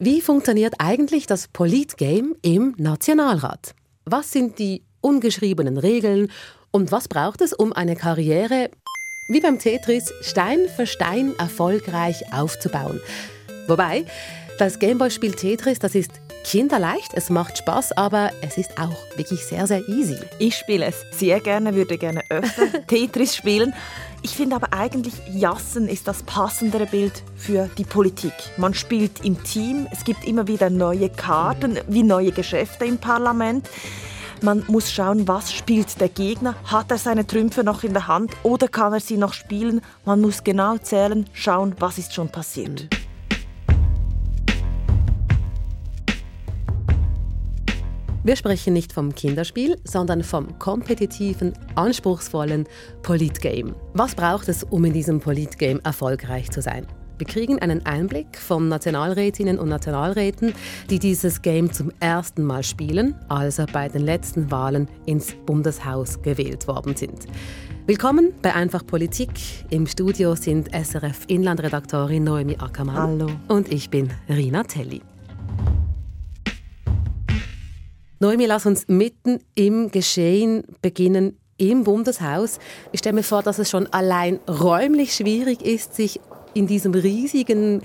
Wie funktioniert eigentlich das Politgame im Nationalrat? Was sind die ungeschriebenen Regeln und was braucht es, um eine Karriere wie beim Tetris Stein für Stein erfolgreich aufzubauen? Wobei, das Gameboy-Spiel Tetris, das ist kinderleicht, es macht Spaß, aber es ist auch wirklich sehr, sehr easy. Ich spiele es sehr gerne, würde gerne öfter Tetris spielen. Ich finde aber eigentlich, Jassen ist das passendere Bild für die Politik. Man spielt im Team, es gibt immer wieder neue Karten, wie neue Geschäfte im Parlament. Man muss schauen, was spielt der Gegner. Hat er seine Trümpfe noch in der Hand oder kann er sie noch spielen? Man muss genau zählen, schauen, was ist schon passiert. Wir sprechen nicht vom Kinderspiel, sondern vom kompetitiven, anspruchsvollen Politgame. Was braucht es, um in diesem Politgame erfolgreich zu sein? Wir kriegen einen Einblick von Nationalrätinnen und Nationalräten, die dieses Game zum ersten Mal spielen, also bei den letzten Wahlen ins Bundeshaus gewählt worden sind. Willkommen bei Einfach Politik. Im Studio sind SRF Inlandredaktorin Noemi Ackermann. Hallo. Und ich bin Rina Telli. Noemi, lass uns mitten im Geschehen beginnen im Bundeshaus. Ich stelle mir vor, dass es schon allein räumlich schwierig ist, sich in diesem riesigen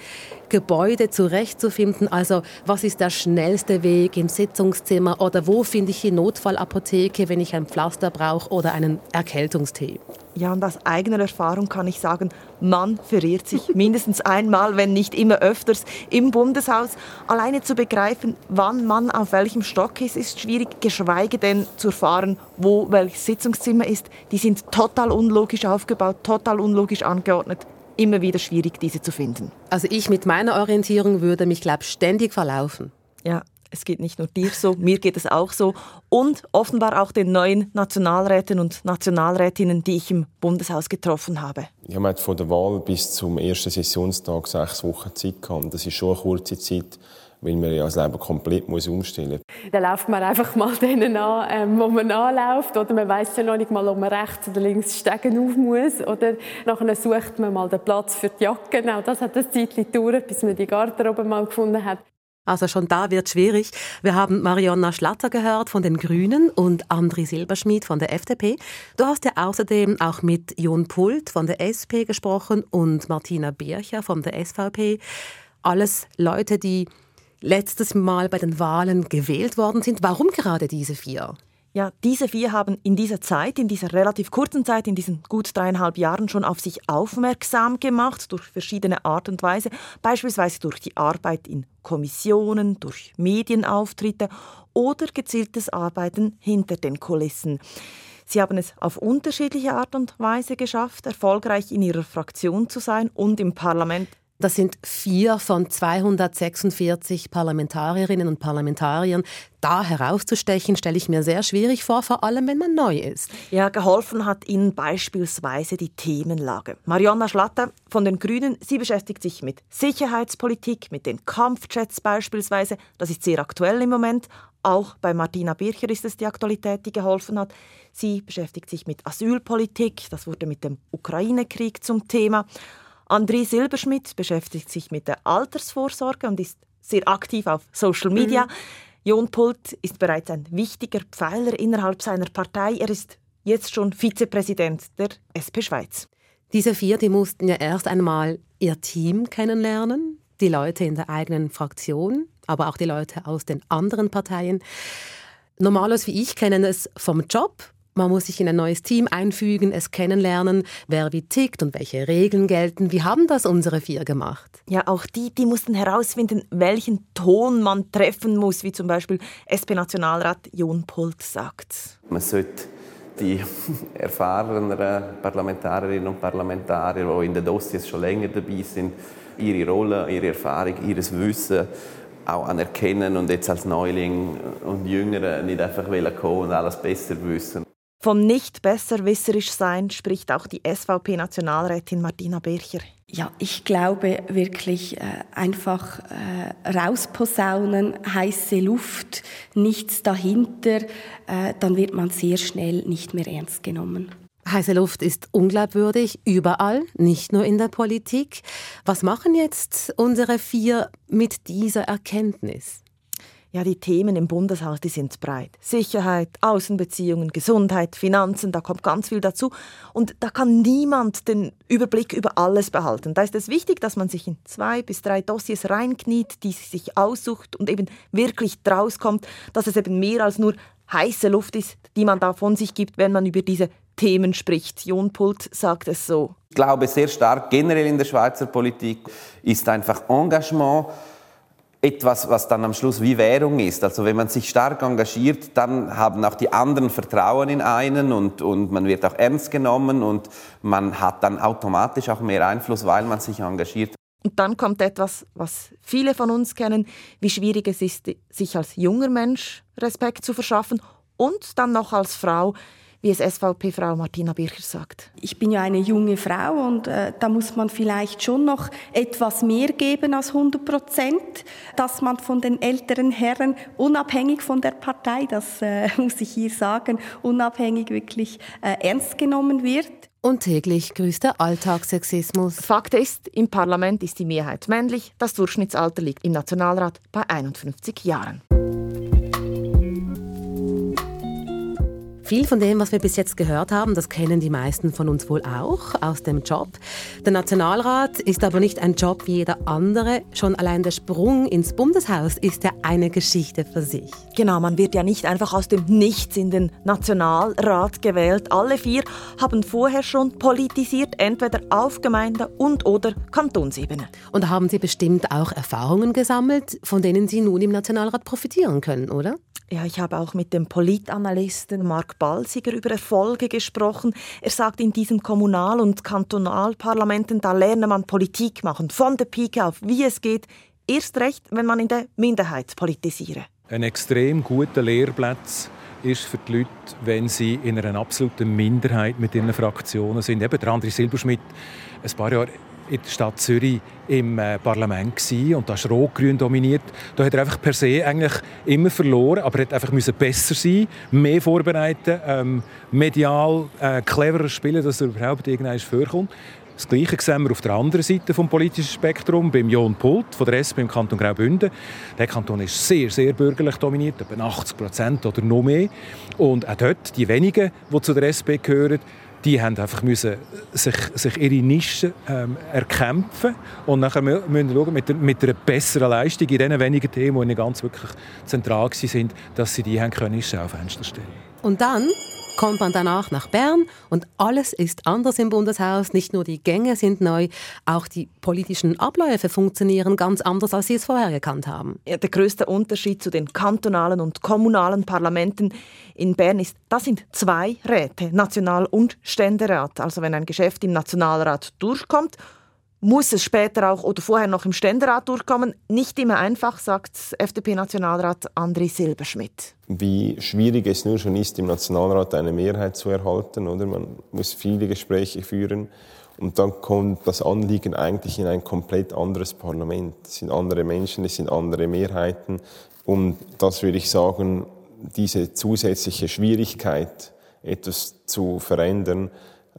Gebäude zurechtzufinden. Also was ist der schnellste Weg im Sitzungszimmer oder wo finde ich die Notfallapotheke, wenn ich ein Pflaster brauche oder einen Erkältungstee? Ja, und aus eigener Erfahrung kann ich sagen, man verirrt sich mindestens einmal, wenn nicht immer öfters, im Bundeshaus. Alleine zu begreifen, wann man auf welchem Stock ist, ist schwierig, geschweige denn zu erfahren, wo welches Sitzungszimmer ist. Die sind total unlogisch aufgebaut, total unlogisch angeordnet immer wieder schwierig, diese zu finden. Also ich mit meiner Orientierung würde mich, glaube ständig verlaufen. Ja, es geht nicht nur dir so, mir geht es auch so. Und offenbar auch den neuen Nationalräten und Nationalrätinnen, die ich im Bundeshaus getroffen habe. Ja, man hat von der Wahl bis zum ersten Sessionstag sechs Wochen Zeit gehabt. Das ist schon eine kurze Zeit weil man ja das Leben komplett muss umstellen muss. Dann läuft man einfach mal denen an, ähm, wo man anläuft. Oder man weiß ja noch nicht mal, ob man rechts oder links steigen auf muss. Oder nachher sucht man mal den Platz für die Jacke. Auch das hat ein Zeitchen gedauert, bis man die Garderobe mal gefunden hat. Also schon da wird schwierig. Wir haben Marionna Schlatter gehört von den Grünen und Andri Silberschmidt von der FDP. Du hast ja außerdem auch mit Jon Pult von der SP gesprochen und Martina Bircher von der SVP. Alles Leute, die letztes Mal bei den Wahlen gewählt worden sind. Warum gerade diese vier? Ja, diese vier haben in dieser Zeit, in dieser relativ kurzen Zeit, in diesen gut dreieinhalb Jahren schon auf sich aufmerksam gemacht durch verschiedene Art und Weise, beispielsweise durch die Arbeit in Kommissionen, durch Medienauftritte oder gezieltes Arbeiten hinter den Kulissen. Sie haben es auf unterschiedliche Art und Weise geschafft, erfolgreich in ihrer Fraktion zu sein und im Parlament das sind vier von 246 Parlamentarierinnen und Parlamentariern. Da herauszustechen, stelle ich mir sehr schwierig vor, vor allem wenn man neu ist. Ja, geholfen hat Ihnen beispielsweise die Themenlage. Marionna Schlatter von den Grünen, sie beschäftigt sich mit Sicherheitspolitik, mit den Kampfjets beispielsweise. Das ist sehr aktuell im Moment. Auch bei Martina Bircher ist es die Aktualität, die geholfen hat. Sie beschäftigt sich mit Asylpolitik. Das wurde mit dem Ukraine-Krieg zum Thema. André Silberschmidt beschäftigt sich mit der Altersvorsorge und ist sehr aktiv auf Social Media. Mhm. Jon Pult ist bereits ein wichtiger Pfeiler innerhalb seiner Partei. Er ist jetzt schon Vizepräsident der SP Schweiz. Diese vier, die mussten ja erst einmal ihr Team kennenlernen, die Leute in der eigenen Fraktion, aber auch die Leute aus den anderen Parteien. Normalos wie ich kennen es vom Job, man muss sich in ein neues Team einfügen, es kennenlernen, wer wie tickt und welche Regeln gelten. Wie haben das unsere vier gemacht? Ja, auch die, die mussten herausfinden, welchen Ton man treffen muss, wie zum Beispiel SP-Nationalrat Jon Pult sagt. Man sollte die erfahreneren Parlamentarierinnen und Parlamentarier, die in den Dossiers schon länger dabei sind, ihre Rolle, ihre Erfahrung, ihr Wissen auch anerkennen und jetzt als Neuling und Jüngere nicht einfach kommen und alles besser wissen. Vom nicht besserwisserisch sein spricht auch die SVP-Nationalrätin Martina Bircher. Ja, ich glaube wirklich äh, einfach äh, rausposaunen, heiße Luft, nichts dahinter, äh, dann wird man sehr schnell nicht mehr ernst genommen. Heiße Luft ist unglaubwürdig, überall, nicht nur in der Politik. Was machen jetzt unsere vier mit dieser Erkenntnis? Ja, die Themen im Bundeshaus, die sind breit. Sicherheit, Außenbeziehungen, Gesundheit, Finanzen, da kommt ganz viel dazu. Und da kann niemand den Überblick über alles behalten. Da ist es wichtig, dass man sich in zwei bis drei Dossiers reinkniet, die sich aussucht und eben wirklich draus kommt, dass es eben mehr als nur heiße Luft ist, die man da von sich gibt, wenn man über diese Themen spricht. Jon Pult sagt es so. Ich glaube sehr stark generell in der Schweizer Politik ist einfach Engagement etwas, was dann am Schluss wie Währung ist. Also wenn man sich stark engagiert, dann haben auch die anderen Vertrauen in einen und, und man wird auch ernst genommen und man hat dann automatisch auch mehr Einfluss, weil man sich engagiert. Und dann kommt etwas, was viele von uns kennen, wie schwierig es ist, sich als junger Mensch Respekt zu verschaffen und dann noch als Frau wie es SVP-Frau Martina Bircher sagt. Ich bin ja eine junge Frau und äh, da muss man vielleicht schon noch etwas mehr geben als 100 Prozent, dass man von den älteren Herren, unabhängig von der Partei, das äh, muss ich hier sagen, unabhängig wirklich äh, ernst genommen wird. Und täglich grüßt der Alltagssexismus. Fakt ist, im Parlament ist die Mehrheit männlich, das Durchschnittsalter liegt im Nationalrat bei 51 Jahren. Viel von dem, was wir bis jetzt gehört haben, das kennen die meisten von uns wohl auch aus dem Job. Der Nationalrat ist aber nicht ein Job wie jeder andere. Schon allein der Sprung ins Bundeshaus ist ja eine Geschichte für sich. Genau, man wird ja nicht einfach aus dem Nichts in den Nationalrat gewählt. Alle vier haben vorher schon politisiert, entweder auf Gemeinde- und oder Kantonsebene. Und haben Sie bestimmt auch Erfahrungen gesammelt, von denen Sie nun im Nationalrat profitieren können, oder? Ja, ich habe auch mit dem Politanalysten Mark Balsiger über Erfolge gesprochen. Er sagt, in diesen Kommunal- und Kantonalparlamenten, da lerne man Politik machen, von der Pike auf, wie es geht, erst recht, wenn man in der Minderheit politisiere. Ein extrem guter Lehrplatz ist für die Leute, wenn sie in einer absoluten Minderheit mit ihren Fraktionen sind. Eben der André Silberschmidt, ein paar Jahre in der Stadt Zürich im äh, Parlament gewesen, und da ist Rot-Grün dominiert. Da hat er einfach per se eigentlich immer verloren, aber er hat einfach müssen besser sein, mehr vorbereiten, ähm, medial äh, cleverer spielen, dass er überhaupt irgendwann vorkommt. Das Gleiche sehen wir auf der anderen Seite des politischen Spektrum, beim Jon Pult von der SP im Kanton Graubünden. Der Kanton ist sehr, sehr bürgerlich dominiert, etwa 80 Prozent oder noch mehr. Und auch dort, die wenigen, die zu der SP gehören, die haben einfach müssen sich, sich ihre Nische ähm, erkämpfen und nachher müssen schauen, mit, mit einer besseren Leistung in diesen wenigen Themen, die ganz wirklich zentral sind, dass sie die haben können ins Schaufenster stellen. Und dann kommt man danach nach Bern und alles ist anders im Bundeshaus. Nicht nur die Gänge sind neu, auch die politischen Abläufe funktionieren ganz anders, als Sie es vorher gekannt haben. Ja, der größte Unterschied zu den kantonalen und kommunalen Parlamenten in Bern ist, das sind zwei Räte, National- und Ständerat. Also wenn ein Geschäft im Nationalrat durchkommt, muss es später auch oder vorher noch im Ständerat durchkommen. Nicht immer einfach, sagt FDP-Nationalrat André Silberschmidt. Wie schwierig es nur schon ist, im Nationalrat eine Mehrheit zu erhalten. Oder? Man muss viele Gespräche führen. Und dann kommt das Anliegen eigentlich in ein komplett anderes Parlament. Es sind andere Menschen, es sind andere Mehrheiten. Und das würde ich sagen, diese zusätzliche Schwierigkeit, etwas zu verändern,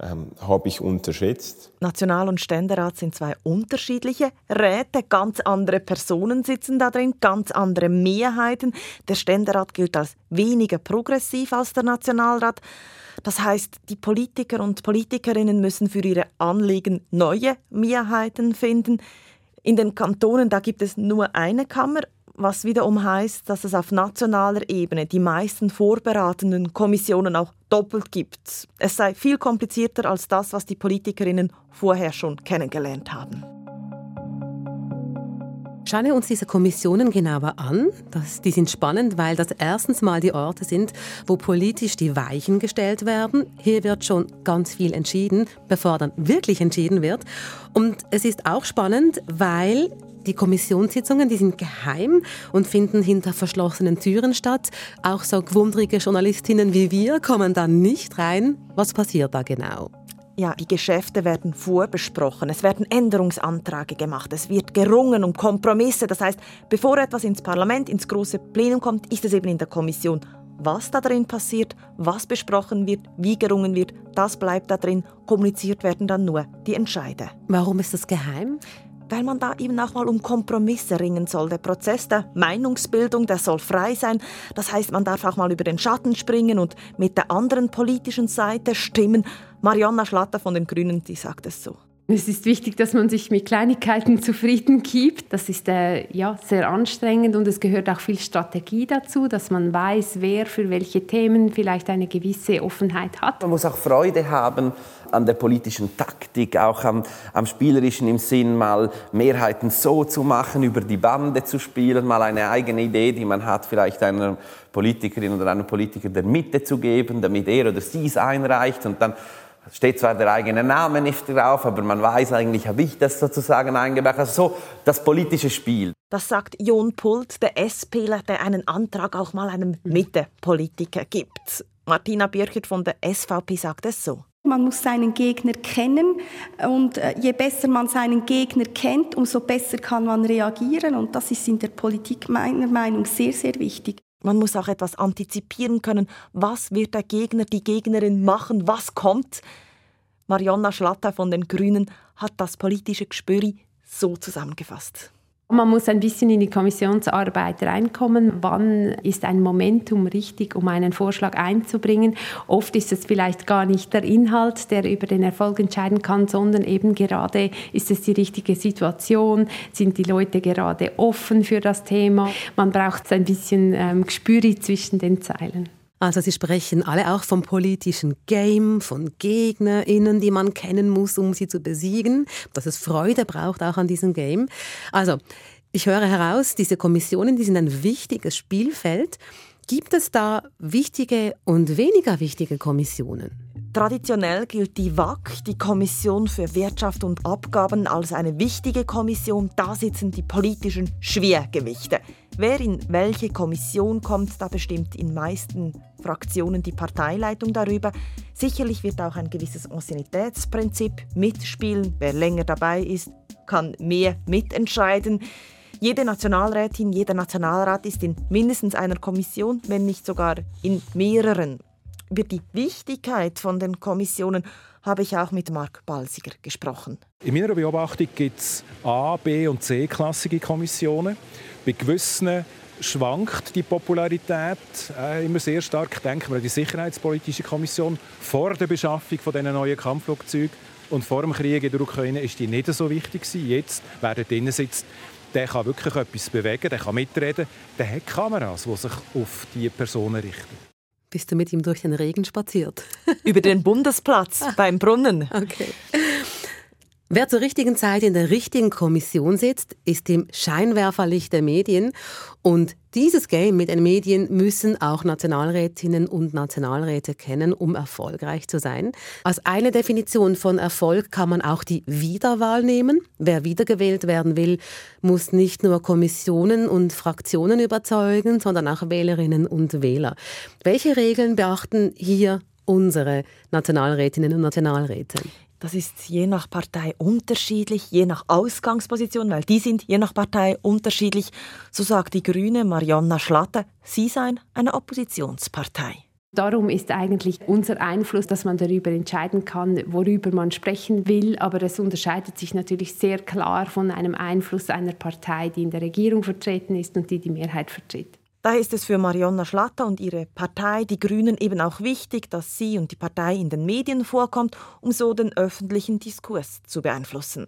ähm, habe ich unterschätzt. National- und Ständerat sind zwei unterschiedliche Räte, ganz andere Personen sitzen da drin, ganz andere Mehrheiten. Der Ständerat gilt als weniger progressiv als der Nationalrat. Das heißt, die Politiker und Politikerinnen müssen für ihre Anliegen neue Mehrheiten finden. In den Kantonen, da gibt es nur eine Kammer, was wiederum heißt, dass es auf nationaler Ebene die meisten vorberatenden Kommissionen auch doppelt gibt. Es sei viel komplizierter als das, was die Politikerinnen vorher schon kennengelernt haben. Schauen wir uns diese Kommissionen genauer an. Das, die sind spannend, weil das erstens mal die Orte sind, wo politisch die Weichen gestellt werden. Hier wird schon ganz viel entschieden, bevor dann wirklich entschieden wird. Und es ist auch spannend, weil die Kommissionssitzungen, die sind geheim und finden hinter verschlossenen Türen statt. Auch so gewundrige Journalistinnen wie wir kommen da nicht rein. Was passiert da genau? Ja, die Geschäfte werden vorbesprochen, es werden Änderungsanträge gemacht, es wird gerungen um Kompromisse. Das heißt, bevor etwas ins Parlament, ins große Plenum kommt, ist es eben in der Kommission Was da drin passiert, was besprochen wird, wie gerungen wird, das bleibt da drin. Kommuniziert werden dann nur die Entscheide. Warum ist das geheim? Weil man da eben auch mal um Kompromisse ringen soll. Der Prozess der Meinungsbildung, der soll frei sein. Das heißt, man darf auch mal über den Schatten springen und mit der anderen politischen Seite stimmen. Marionna Schlatter von den Grünen, die sagt es so. Es ist wichtig, dass man sich mit Kleinigkeiten zufrieden gibt. Das ist äh, ja, sehr anstrengend und es gehört auch viel Strategie dazu, dass man weiß, wer für welche Themen vielleicht eine gewisse Offenheit hat. Man muss auch Freude haben an der politischen Taktik, auch am, am spielerischen im Sinn, mal Mehrheiten so zu machen, über die Bande zu spielen, mal eine eigene Idee, die man hat, vielleicht einer Politikerin oder einem Politiker der Mitte zu geben, damit er oder sie es einreicht und dann steht zwar der eigene Name nicht drauf, aber man weiß eigentlich, habe ich das sozusagen eingebracht. Also so das politische Spiel. Das sagt Jon Pult, der SPler, der einen Antrag auch mal einem Mitte-Politiker gibt. Martina Birchert von der SVP sagt es so. Man muss seinen Gegner kennen und äh, je besser man seinen Gegner kennt, umso besser kann man reagieren und das ist in der Politik meiner Meinung nach sehr, sehr wichtig. Man muss auch etwas antizipieren können. Was wird der Gegner, die Gegnerin machen? Was kommt? Marionna Schlatter von den Grünen hat das politische Gespür so zusammengefasst. Man muss ein bisschen in die Kommissionsarbeit reinkommen. Wann ist ein Momentum richtig, um einen Vorschlag einzubringen? Oft ist es vielleicht gar nicht der Inhalt, der über den Erfolg entscheiden kann, sondern eben gerade ist es die richtige Situation? Sind die Leute gerade offen für das Thema? Man braucht ein bisschen ähm, Gespür zwischen den Zeilen. Also Sie sprechen alle auch vom politischen Game, von GegnerInnen, die man kennen muss, um sie zu besiegen, dass es Freude braucht auch an diesem Game. Also ich höre heraus, diese Kommissionen, die sind ein wichtiges Spielfeld. Gibt es da wichtige und weniger wichtige Kommissionen? Traditionell gilt die WAC, die Kommission für Wirtschaft und Abgaben, als eine wichtige Kommission. Da sitzen die politischen Schwergewichte. Wer in welche Kommission kommt, da bestimmt in meisten Fraktionen die Parteileitung darüber. Sicherlich wird auch ein gewisses Anciennitätsprinzip mitspielen. Wer länger dabei ist, kann mehr mitentscheiden. Jede Nationalrätin, jeder Nationalrat ist in mindestens einer Kommission, wenn nicht sogar in mehreren. Über die Wichtigkeit von den Kommissionen habe ich auch mit Marc Balsiger gesprochen. In meiner Beobachtung gibt es A-, B- und C-klassige Kommissionen. Bei gewissen schwankt die Popularität äh, immer sehr stark. Denken wir an die Sicherheitspolitische Kommission. Vor der Beschaffung von diesen neuen Kampfflugzeugen und vor dem Krieg in der Ukraine ist die nicht so wichtig gewesen. Jetzt, wer da drinnen sitzt, der kann wirklich etwas bewegen, der kann mitreden, der hat Kameras, die sich auf die Personen richten. Bist du mit ihm durch den Regen spaziert? Über den Bundesplatz beim Brunnen. Okay. Wer zur richtigen Zeit in der richtigen Kommission sitzt, ist im Scheinwerferlicht der Medien. Und dieses Game mit den Medien müssen auch Nationalrätinnen und Nationalräte kennen, um erfolgreich zu sein. Als eine Definition von Erfolg kann man auch die Wiederwahl nehmen. Wer wiedergewählt werden will, muss nicht nur Kommissionen und Fraktionen überzeugen, sondern auch Wählerinnen und Wähler. Welche Regeln beachten hier unsere Nationalrätinnen und Nationalräte? Das ist je nach Partei unterschiedlich, je nach Ausgangsposition, weil die sind je nach Partei unterschiedlich. So sagt die Grüne Marionna Schlatter, sie seien eine Oppositionspartei. Darum ist eigentlich unser Einfluss, dass man darüber entscheiden kann, worüber man sprechen will. Aber es unterscheidet sich natürlich sehr klar von einem Einfluss einer Partei, die in der Regierung vertreten ist und die die Mehrheit vertritt. Daher ist es für Marionna Schlatter und ihre Partei, die Grünen, eben auch wichtig, dass sie und die Partei in den Medien vorkommt, um so den öffentlichen Diskurs zu beeinflussen.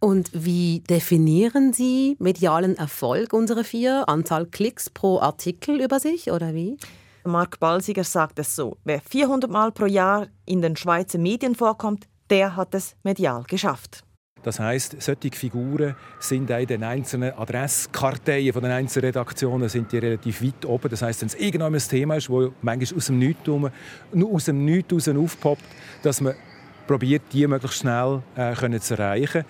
Und wie definieren Sie medialen Erfolg unserer vier? Anzahl Klicks pro Artikel über sich oder wie? Mark Balsiger sagt es so: Wer 400 Mal pro Jahr in den Schweizer Medien vorkommt, der hat es medial geschafft. Das heißt, solche Figuren sind auch in den einzelnen Adresskarteien von den einzelnen Redaktionen sind die relativ weit oben. Das heißt, wenn es irgendwann ein Thema ist, das manchmal aus dem Nichts, aus dem Nichts raus aufpoppt, dass man probiert, die möglichst schnell äh, können zu erreichen.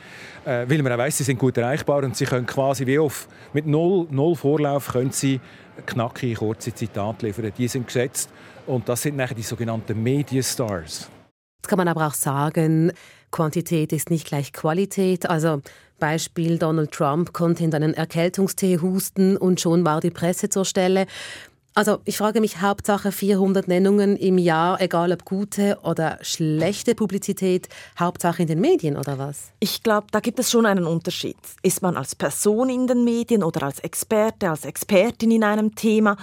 Äh, weil man auch weiss, sie sind gut erreichbar und sie können quasi wie auf, mit null, null Vorlauf können sie knackige, kurze Zitate liefern. Die sind geschätzt und das sind nachher die sogenannten Mediastars. Jetzt kann man aber auch sagen, Quantität ist nicht gleich Qualität. Also Beispiel Donald Trump konnte in einen Erkältungstee husten und schon war die Presse zur Stelle. Also ich frage mich Hauptsache 400 Nennungen im Jahr, egal ob gute oder schlechte Publizität, Hauptsache in den Medien oder was? Ich glaube, da gibt es schon einen Unterschied. Ist man als Person in den Medien oder als Experte, als Expertin in einem Thema?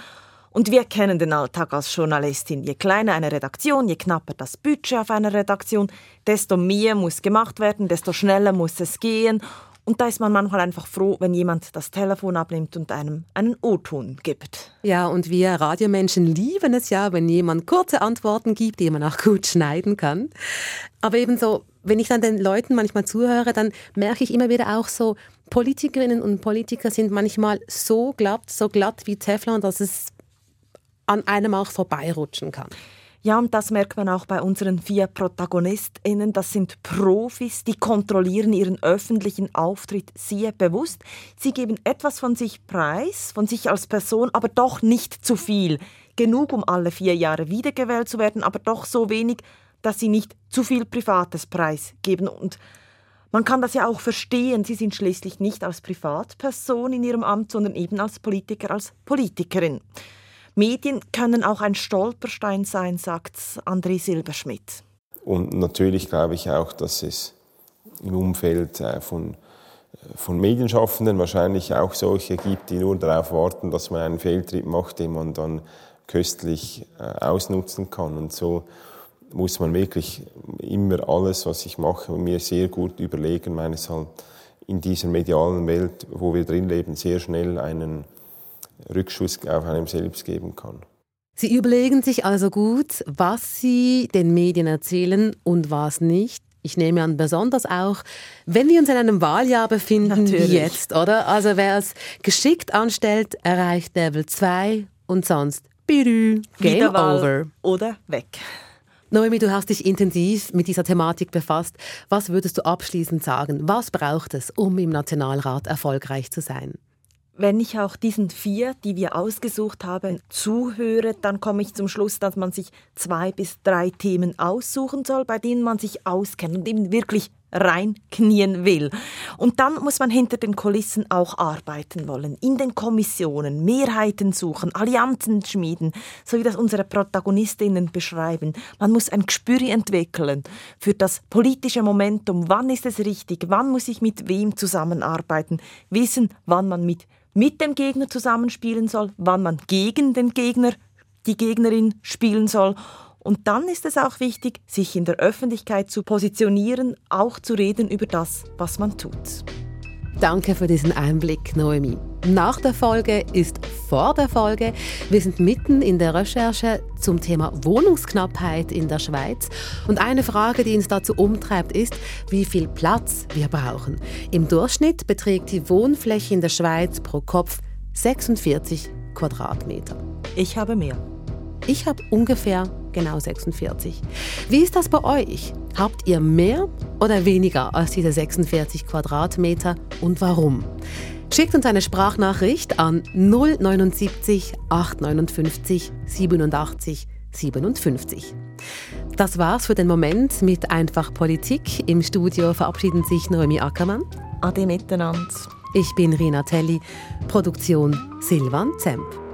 Und wir kennen den Alltag als Journalistin. Je kleiner eine Redaktion, je knapper das Budget auf einer Redaktion, desto mehr muss gemacht werden, desto schneller muss es gehen. Und da ist man manchmal einfach froh, wenn jemand das Telefon abnimmt und einem einen O-Ton gibt. Ja, und wir Radiomenschen lieben es ja, wenn jemand kurze Antworten gibt, die man auch gut schneiden kann. Aber ebenso, wenn ich dann den Leuten manchmal zuhöre, dann merke ich immer wieder auch so, Politikerinnen und Politiker sind manchmal so glatt, so glatt wie Teflon, dass es an einem auch vorbeirutschen kann. Ja, und das merkt man auch bei unseren vier ProtagonistInnen. Das sind Profis, die kontrollieren ihren öffentlichen Auftritt sehr bewusst. Sie geben etwas von sich preis, von sich als Person, aber doch nicht zu viel. Genug, um alle vier Jahre wiedergewählt zu werden, aber doch so wenig, dass sie nicht zu viel Privates preisgeben. Und man kann das ja auch verstehen. Sie sind schließlich nicht als Privatperson in ihrem Amt, sondern eben als Politiker, als Politikerin. Medien können auch ein Stolperstein sein, sagt André Silberschmidt. Und natürlich glaube ich auch, dass es im Umfeld äh, von, äh, von Medienschaffenden wahrscheinlich auch solche gibt, die nur darauf warten, dass man einen Fehltritt macht, den man dann köstlich äh, ausnutzen kann. Und so muss man wirklich immer alles, was ich mache, mir sehr gut überlegen, weil es halt in dieser medialen Welt, wo wir drin leben, sehr schnell einen Rückschuss auf einem selbst geben kann. Sie überlegen sich also gut, was Sie den Medien erzählen und was nicht. Ich nehme an, besonders auch, wenn wir uns in einem Wahljahr befinden Natürlich. wie jetzt, oder? Also wer es geschickt anstellt, erreicht Level 2 und sonst Birü, Game Over. Oder weg. Noemi, du hast dich intensiv mit dieser Thematik befasst. Was würdest du abschließend sagen? Was braucht es, um im Nationalrat erfolgreich zu sein? Wenn ich auch diesen vier, die wir ausgesucht haben, zuhöre, dann komme ich zum Schluss, dass man sich zwei bis drei Themen aussuchen soll, bei denen man sich auskennt und eben wirklich reinknien will. Und dann muss man hinter den Kulissen auch arbeiten wollen, in den Kommissionen, Mehrheiten suchen, Allianzen schmieden, so wie das unsere Protagonistinnen beschreiben. Man muss ein Gespür entwickeln für das politische Momentum. Wann ist es richtig? Wann muss ich mit wem zusammenarbeiten? Wissen, wann man mit mit dem Gegner zusammenspielen soll, wann man gegen den Gegner, die Gegnerin spielen soll. Und dann ist es auch wichtig, sich in der Öffentlichkeit zu positionieren, auch zu reden über das, was man tut. Danke für diesen Einblick, Noemi. Nach der Folge ist vor der Folge. Wir sind mitten in der Recherche zum Thema Wohnungsknappheit in der Schweiz. Und eine Frage, die uns dazu umtreibt, ist, wie viel Platz wir brauchen. Im Durchschnitt beträgt die Wohnfläche in der Schweiz pro Kopf 46 Quadratmeter. Ich habe mehr. Ich habe ungefähr genau 46. Wie ist das bei euch? Habt ihr mehr oder weniger als diese 46 Quadratmeter und warum? Schickt uns eine Sprachnachricht an 079 859 87 57. Das war's für den Moment mit Einfach Politik. Im Studio verabschieden sich Noemi Ackermann. Ade miteinander. Ich bin Rina Telli. Produktion Silvan Zemp.